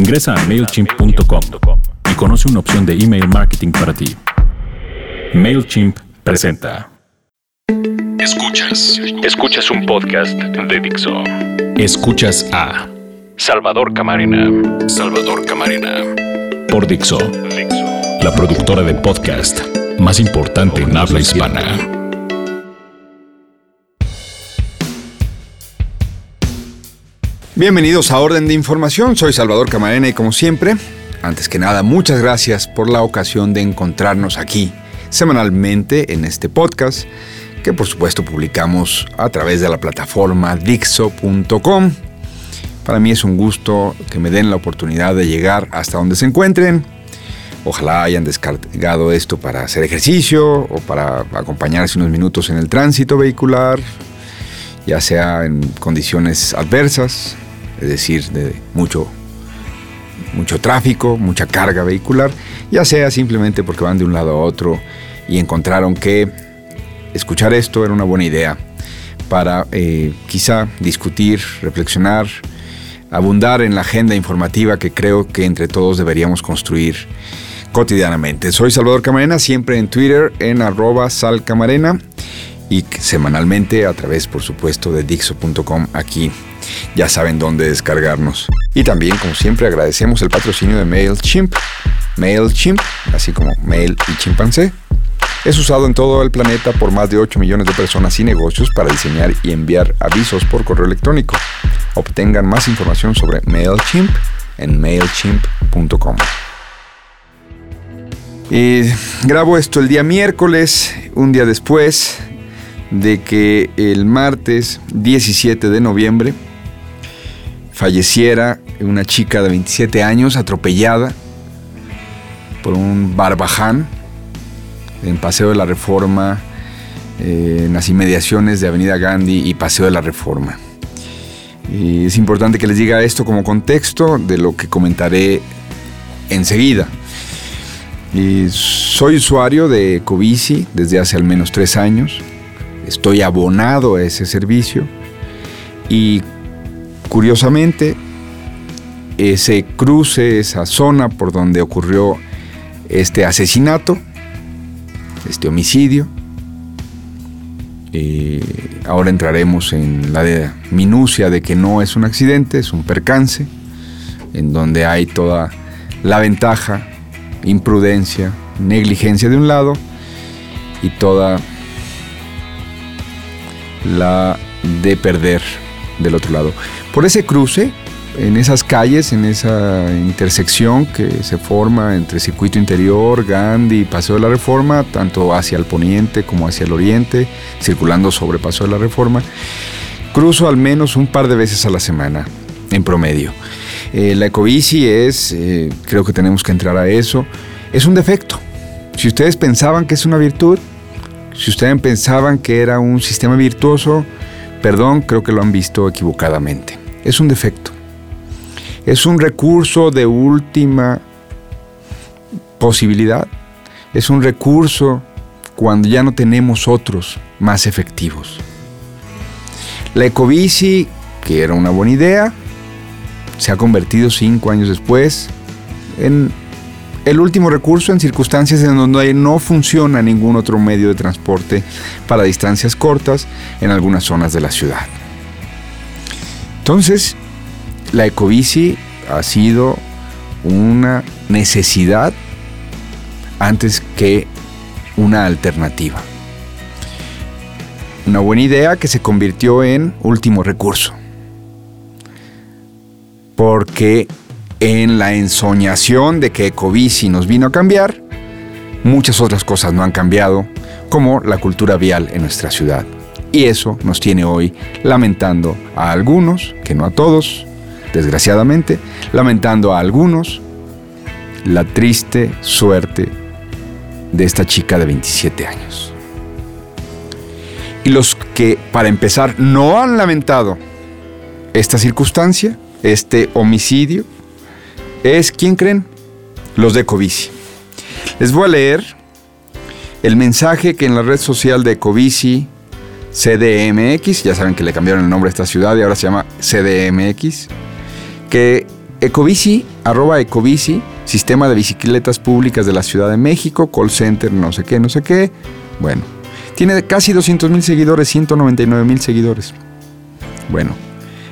Ingresa a MailChimp.com y conoce una opción de email marketing para ti. MailChimp presenta. Escuchas. Escuchas un podcast de Dixo. Escuchas a Salvador Camarena. Salvador Camarena. por Dixo, Dixo. la productora de podcast más importante en habla hispana. Bienvenidos a Orden de Información, soy Salvador Camarena y como siempre, antes que nada, muchas gracias por la ocasión de encontrarnos aquí semanalmente en este podcast, que por supuesto publicamos a través de la plataforma Dixo.com. Para mí es un gusto que me den la oportunidad de llegar hasta donde se encuentren. Ojalá hayan descargado esto para hacer ejercicio o para acompañarse unos minutos en el tránsito vehicular, ya sea en condiciones adversas, es decir, de mucho, mucho tráfico, mucha carga vehicular, ya sea simplemente porque van de un lado a otro y encontraron que escuchar esto era una buena idea para eh, quizá discutir, reflexionar, abundar en la agenda informativa que creo que entre todos deberíamos construir cotidianamente. Soy Salvador Camarena, siempre en Twitter en arroba salcamarena y semanalmente a través, por supuesto, de Dixo.com aquí. Ya saben dónde descargarnos. Y también, como siempre, agradecemos el patrocinio de MailChimp. MailChimp, así como Mail y Chimpancé, es usado en todo el planeta por más de 8 millones de personas y negocios para diseñar y enviar avisos por correo electrónico. Obtengan más información sobre MailChimp en MailChimp.com. Y grabo esto el día miércoles, un día después de que el martes 17 de noviembre falleciera una chica de 27 años atropellada por un barbaján en Paseo de la Reforma, eh, en las inmediaciones de Avenida Gandhi y Paseo de la Reforma. Y es importante que les diga esto como contexto de lo que comentaré enseguida. Soy usuario de Ecobici desde hace al menos tres años. Estoy abonado a ese servicio. Y curiosamente, ese cruce, esa zona por donde ocurrió este asesinato, este homicidio, eh, ahora entraremos en la de- minucia de que no es un accidente, es un percance, en donde hay toda la ventaja, imprudencia, negligencia de un lado y toda la de perder del otro lado. Por ese cruce, en esas calles, en esa intersección que se forma entre Circuito Interior, Gandhi y Paseo de la Reforma, tanto hacia el poniente como hacia el oriente, circulando sobre Paseo de la Reforma, cruzo al menos un par de veces a la semana, en promedio. Eh, la ecobici es, eh, creo que tenemos que entrar a eso, es un defecto. Si ustedes pensaban que es una virtud, si ustedes pensaban que era un sistema virtuoso, perdón, creo que lo han visto equivocadamente. Es un defecto. Es un recurso de última posibilidad. Es un recurso cuando ya no tenemos otros más efectivos. La ecobici, que era una buena idea, se ha convertido cinco años después en el último recurso en circunstancias en donde no funciona ningún otro medio de transporte para distancias cortas en algunas zonas de la ciudad. Entonces, la ecobici ha sido una necesidad antes que una alternativa. Una buena idea que se convirtió en último recurso. Porque en la ensoñación de que Ecobici nos vino a cambiar, muchas otras cosas no han cambiado, como la cultura vial en nuestra ciudad. Y eso nos tiene hoy lamentando a algunos, que no a todos, desgraciadamente, lamentando a algunos la triste suerte de esta chica de 27 años. Y los que, para empezar, no han lamentado esta circunstancia, este homicidio, es, ¿quién creen? Los de Ecobici. Les voy a leer el mensaje que en la red social de Ecobici, CDMX, ya saben que le cambiaron el nombre a esta ciudad y ahora se llama CDMX, que Ecobici, arroba Ecobici, sistema de bicicletas públicas de la Ciudad de México, call center, no sé qué, no sé qué. Bueno, tiene casi 200 mil seguidores, 199 mil seguidores. Bueno,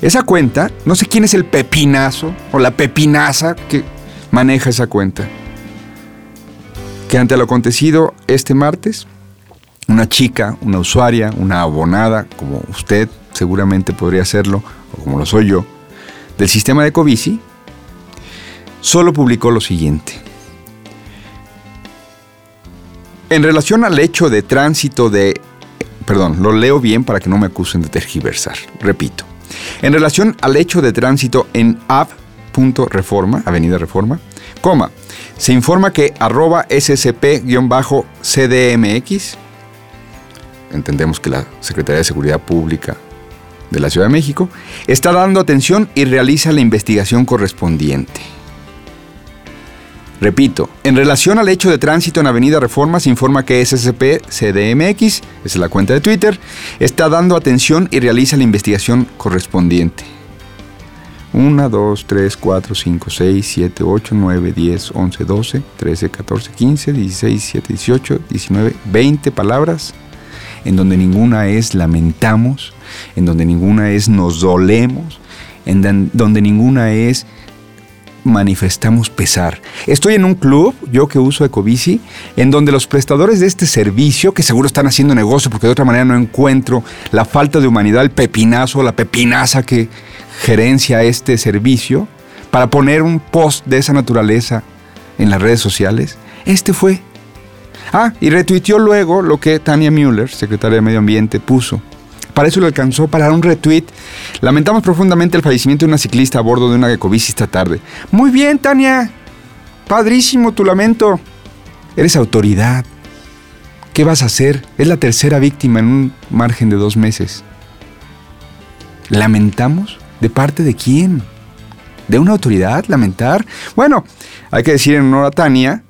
esa cuenta, no sé quién es el pepinazo o la pepinaza que maneja esa cuenta. Que ante lo acontecido este martes, una chica, una usuaria, una abonada, como usted seguramente podría serlo, o como lo soy yo, del sistema de Ecobici, solo publicó lo siguiente. En relación al hecho de tránsito de... Perdón, lo leo bien para que no me acusen de tergiversar. Repito. En relación al hecho de tránsito en Reforma, Avenida Reforma, coma, se informa que arroba ssp-cdmx, entendemos que la Secretaría de Seguridad Pública de la Ciudad de México, está dando atención y realiza la investigación correspondiente. Repito, en relación al hecho de tránsito en Avenida Reforma se informa que SSP CDMX, esa es la cuenta de Twitter, está dando atención y realiza la investigación correspondiente. 1, 2, 3, 4, 5, 6, 7, 8, 9, 10, 11, 12, 13, 14, 15, 16, 17, 18, 19, 20 palabras en donde ninguna es lamentamos, en donde ninguna es nos dolemos, en donde ninguna es manifestamos pesar. Estoy en un club, yo que uso Ecobici, en donde los prestadores de este servicio, que seguro están haciendo negocio porque de otra manera no encuentro la falta de humanidad, el pepinazo, la pepinaza que gerencia este servicio, para poner un post de esa naturaleza en las redes sociales, este fue. Ah, y retuiteó luego lo que Tania Müller, secretaria de Medio Ambiente, puso. Para eso le alcanzó para un retweet. Lamentamos profundamente el fallecimiento de una ciclista a bordo de una ecobici esta tarde. Muy bien, Tania. Padrísimo tu lamento. Eres autoridad. ¿Qué vas a hacer? Es la tercera víctima en un margen de dos meses. ¿Lamentamos? ¿De parte de quién? ¿De una autoridad? ¿Lamentar? Bueno, hay que decir en honor a Tania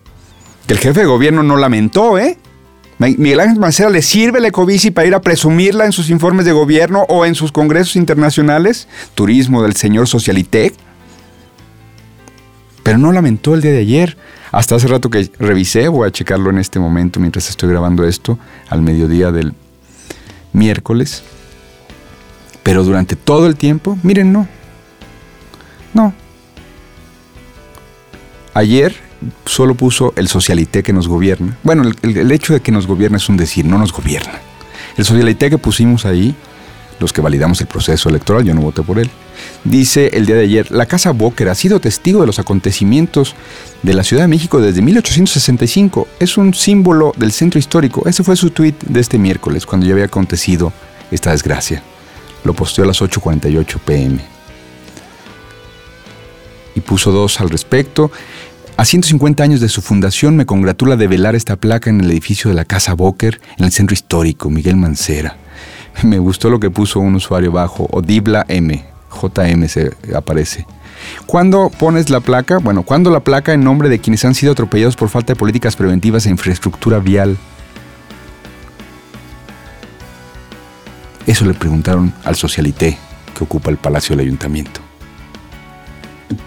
que el jefe de gobierno no lamentó, ¿eh? Miguel Ángel Mancera le sirve la Ecobici para ir a presumirla en sus informes de gobierno o en sus congresos internacionales, turismo del señor Socialitec. Pero no lamentó el día de ayer. Hasta hace rato que revisé, voy a checarlo en este momento mientras estoy grabando esto, al mediodía del miércoles. Pero durante todo el tiempo, miren, no. No. Ayer solo puso el socialité que nos gobierna. Bueno, el, hecho de que nos gobierna es un decir, no nos gobierna. El socialité que pusimos ahí, los que validamos el proceso electoral, yo no voté por él, dice el día de ayer, la Casa Boker ha sido testigo de los acontecimientos de la Ciudad de México desde 1865. Es un símbolo del centro histórico. Ese fue su tweet de este miércoles, cuando ya había acontecido esta desgracia. Lo posteó a las 8.48 pm. Y puso dos al respecto. A 150 años de su fundación me congratula de velar esta placa en el edificio de la Casa Boker, en el centro histórico, Miguel Mancera. Me gustó lo que puso un usuario bajo, Odibla M, JM se aparece. ¿Cuándo pones la placa? Bueno, ¿cuándo la placa en nombre de quienes han sido atropellados por falta de políticas preventivas e infraestructura vial? Eso le preguntaron al socialité que ocupa el Palacio del Ayuntamiento.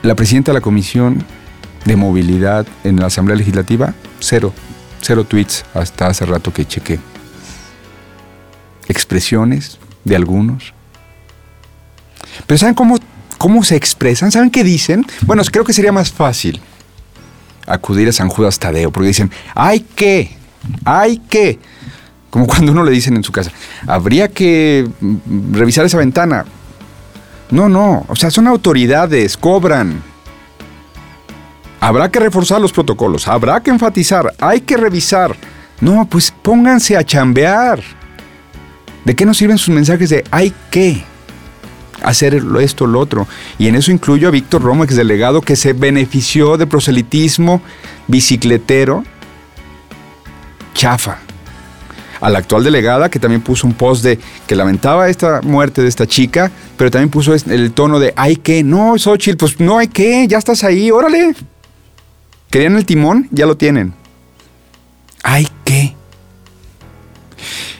La presidenta de la comisión de movilidad en la Asamblea Legislativa, cero, cero tweets hasta hace rato que chequé. Expresiones de algunos. Pero ¿saben cómo, cómo se expresan? ¿Saben qué dicen? Bueno, creo que sería más fácil acudir a San Judas Tadeo, porque dicen, hay que, hay que, como cuando uno le dicen en su casa, habría que mm, revisar esa ventana. No, no, o sea, son autoridades, cobran, Habrá que reforzar los protocolos, habrá que enfatizar, hay que revisar. No, pues pónganse a chambear. ¿De qué nos sirven sus mensajes de hay que hacer esto o lo otro? Y en eso incluyo a Víctor Romo, ex delegado, que se benefició de proselitismo bicicletero chafa. A la actual delegada, que también puso un post de que lamentaba esta muerte de esta chica, pero también puso el tono de hay que, no, Xochitl, pues no hay que, ya estás ahí, órale. ¿Querían el timón? Ya lo tienen. ¿Ay qué?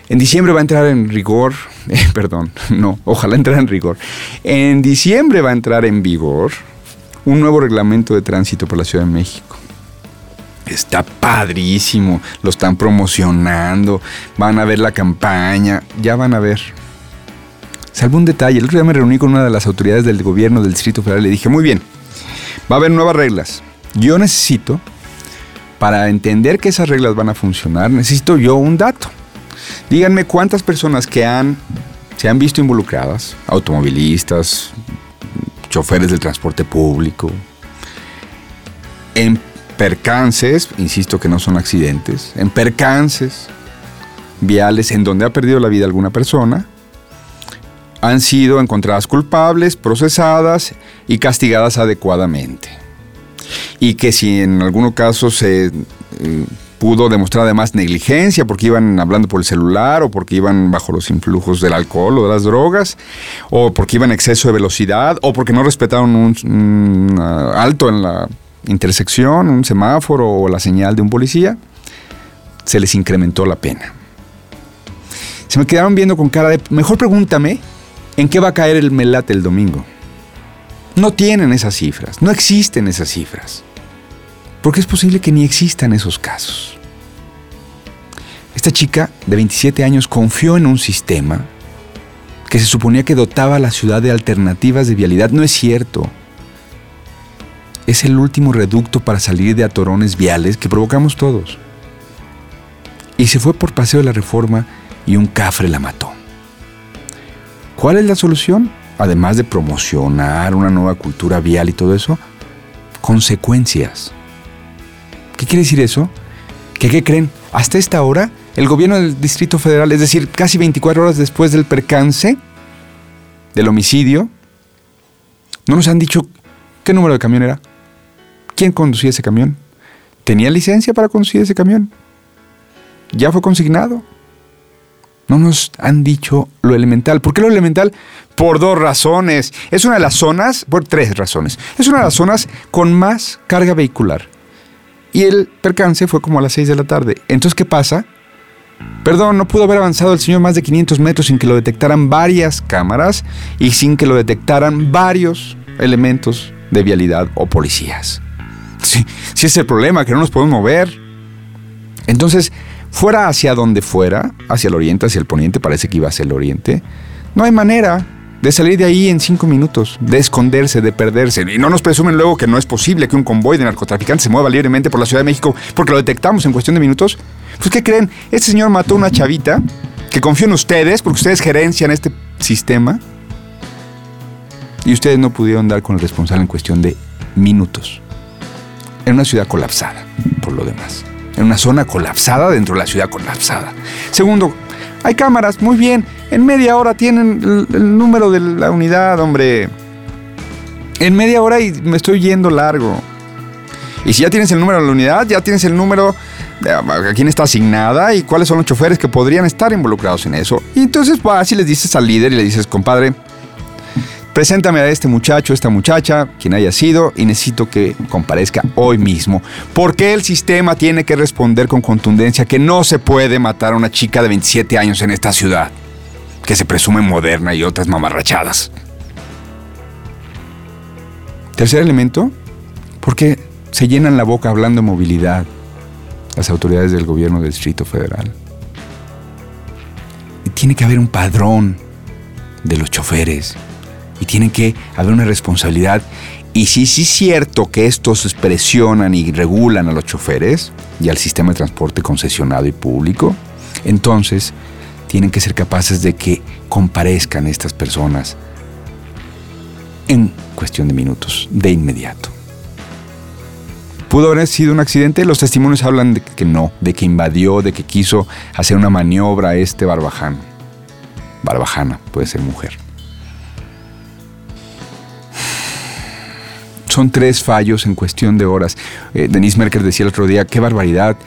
En diciembre va a entrar en rigor, eh, perdón, no, ojalá entrar en rigor. En diciembre va a entrar en vigor un nuevo reglamento de tránsito para la Ciudad de México. Está padrísimo, lo están promocionando, van a ver la campaña, ya van a ver. Salvo un detalle, el otro día me reuní con una de las autoridades del gobierno del Distrito Federal y le dije, muy bien, va a haber nuevas reglas. Yo necesito, para entender que esas reglas van a funcionar, necesito yo un dato. Díganme cuántas personas que han, se han visto involucradas, automovilistas, choferes del transporte público, en percances, insisto que no son accidentes, en percances viales en donde ha perdido la vida alguna persona, han sido encontradas culpables, procesadas y castigadas adecuadamente. Y que si en algún caso se eh, pudo demostrar además negligencia porque iban hablando por el celular o porque iban bajo los influjos del alcohol o de las drogas o porque iban en exceso de velocidad o porque no respetaron un, uh, alto en la intersección, un semáforo o la señal de un policía, se les incrementó la pena. Se me quedaron viendo con cara de, mejor pregúntame en qué va a caer el melate el domingo. No tienen esas cifras, no existen esas cifras. Porque es posible que ni existan esos casos. Esta chica de 27 años confió en un sistema que se suponía que dotaba a la ciudad de alternativas de vialidad. No es cierto es el último reducto para salir de atorones viales que provocamos todos. Y se fue por paseo de la reforma y un cafre la mató. ¿Cuál es la solución? Además de promocionar una nueva cultura vial y todo eso, consecuencias. ¿Qué quiere decir eso? ¿Que qué creen? Hasta esta hora, el gobierno del Distrito Federal, es decir, casi 24 horas después del percance, del homicidio, no nos han dicho qué número de camión era. ¿Quién conducía ese camión? ¿Tenía licencia para conducir ese camión? ¿Ya fue consignado? No nos han dicho lo elemental. ¿Por qué lo elemental? Por dos razones. Es una de las zonas, por tres razones. Es una de las zonas con más carga vehicular. Y el percance fue como a las 6 de la tarde. Entonces, ¿qué pasa? Perdón, no pudo haber avanzado el señor más de 500 metros sin que lo detectaran varias cámaras y sin que lo detectaran varios elementos de vialidad o policías. Si, si es el problema, que no nos podemos mover. Entonces, fuera hacia donde fuera, hacia el oriente, hacia el poniente, parece que iba hacia el oriente, no hay manera de salir de ahí en cinco minutos, de esconderse, de perderse. Y no nos presumen luego que no es posible que un convoy de narcotraficantes se mueva libremente por la Ciudad de México porque lo detectamos en cuestión de minutos. Pues, ¿qué creen? Este señor mató a una chavita que confió en ustedes porque ustedes gerencian este sistema y ustedes no pudieron dar con el responsable en cuestión de minutos en una ciudad colapsada, por lo demás. En una zona colapsada dentro de la ciudad colapsada. Segundo, hay cámaras, muy bien. En media hora tienen el, número de la unidad, hombre. En media hora y me estoy yendo largo. Y si ya tienes el número de la unidad, ya tienes el número de a quién está asignada y cuáles son los choferes que podrían estar involucrados en eso. Y entonces vas y les dices al líder y le dices, compadre, Preséntame a este muchacho, esta muchacha, quien haya sido, y necesito que comparezca hoy mismo. Porque el sistema tiene que responder con contundencia que no se puede matar a una chica de 27 años en esta ciudad, que se presume moderna y otras mamarrachadas. Tercer elemento, porque se llenan la boca hablando de movilidad las autoridades del gobierno del Distrito Federal. Tiene que haber un padrón de los choferes, y tiene que haber una responsabilidad. Y si sí es cierto que estos presionan y regulan a los choferes y al sistema de transporte concesionado y público, entonces tienen que ser capaces de que comparezcan estas personas en cuestión de minutos, de inmediato. ¿Pudo haber sido un accidente? Los testimonios hablan de que no, de que invadió, de que quiso hacer una maniobra a este barbaján. Barbajana, puede ser mujer. Son tres fallos en cuestión de horas. Eh, Denise Merker decía el otro día, qué barbaridad.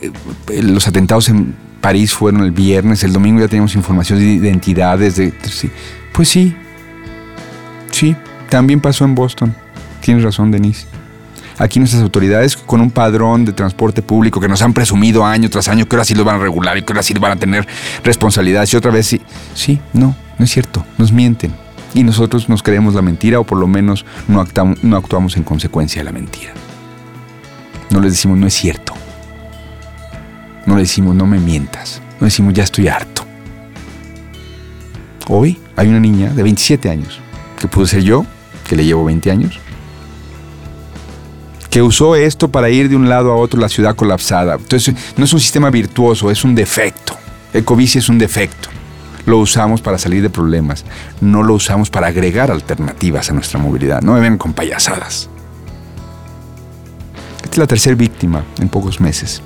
Eh, los atentados en París fueron el viernes, el domingo ya teníamos información de identidades. Pues sí, sí, también pasó en Boston. Tienes razón, Denise. Aquí nuestras autoridades con un padrón de transporte público que nos han presumido año tras año que ahora sí lo van a regular y que ahora sí van a tener responsabilidades y otra vez sí. Sí, no, no es cierto, nos mienten. Y nosotros nos creemos la mentira o por lo menos no, actuamos en consecuencia de la mentira. No les decimos, no es cierto. No le decimos, no me mientas. No decimos, ya estoy harto. Hoy hay una niña de 27 años, que pudo ser yo, que le llevo 20 años, que usó esto para ir de un lado a otro la ciudad colapsada. Entonces, no es un sistema virtuoso, es un defecto. Ecobici es un defecto. Lo usamos para salir de problemas, no lo usamos para agregar alternativas a nuestra movilidad. No me ven con payasadas. Esta es la tercera víctima en pocos meses.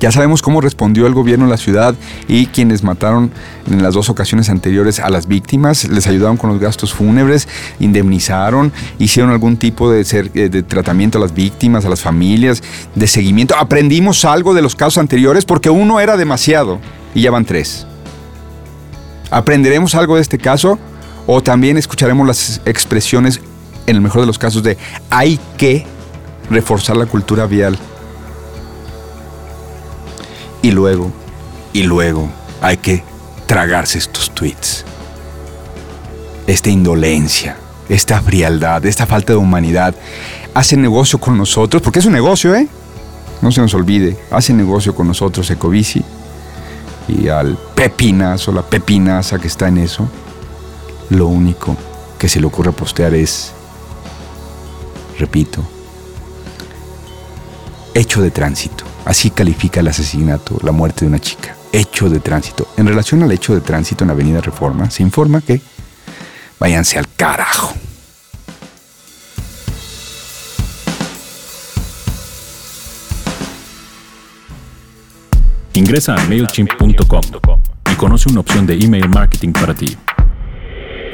Ya sabemos cómo respondió el gobierno de la ciudad y quienes mataron en las dos ocasiones anteriores a las víctimas, les ayudaron con los gastos fúnebres, indemnizaron, hicieron algún tipo de, eh, de tratamiento a las víctimas, a las familias, de seguimiento. Aprendimos algo de los casos anteriores porque uno era demasiado y ya van tres. ¿Aprenderemos algo de este caso? ¿O también escucharemos las expresiones, en el mejor de los casos, de hay que reforzar la cultura vial? Y luego, y luego, hay que tragarse estos tweets. Esta indolencia, esta frialdad, esta falta de humanidad, hace negocio con nosotros, porque es un negocio, ¿eh? No se nos olvide, hace negocio con nosotros Ecobici y al pepinazo, la pepinaza que está en eso, lo único que se le ocurre postear es, repito, hecho de tránsito. Así califica el asesinato, la muerte de una chica. Hecho de tránsito. En relación al hecho de tránsito en Avenida Reforma, se informa que váyanse al carajo. Ingresa a MailChimp.com y conoce una opción de email marketing para ti.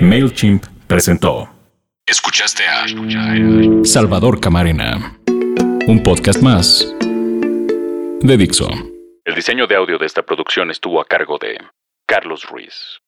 MailChimp presentó. Escuchaste a Salvador Camarena, un podcast más de Dixon. El diseño de audio de esta producción estuvo a cargo de Carlos Ruiz.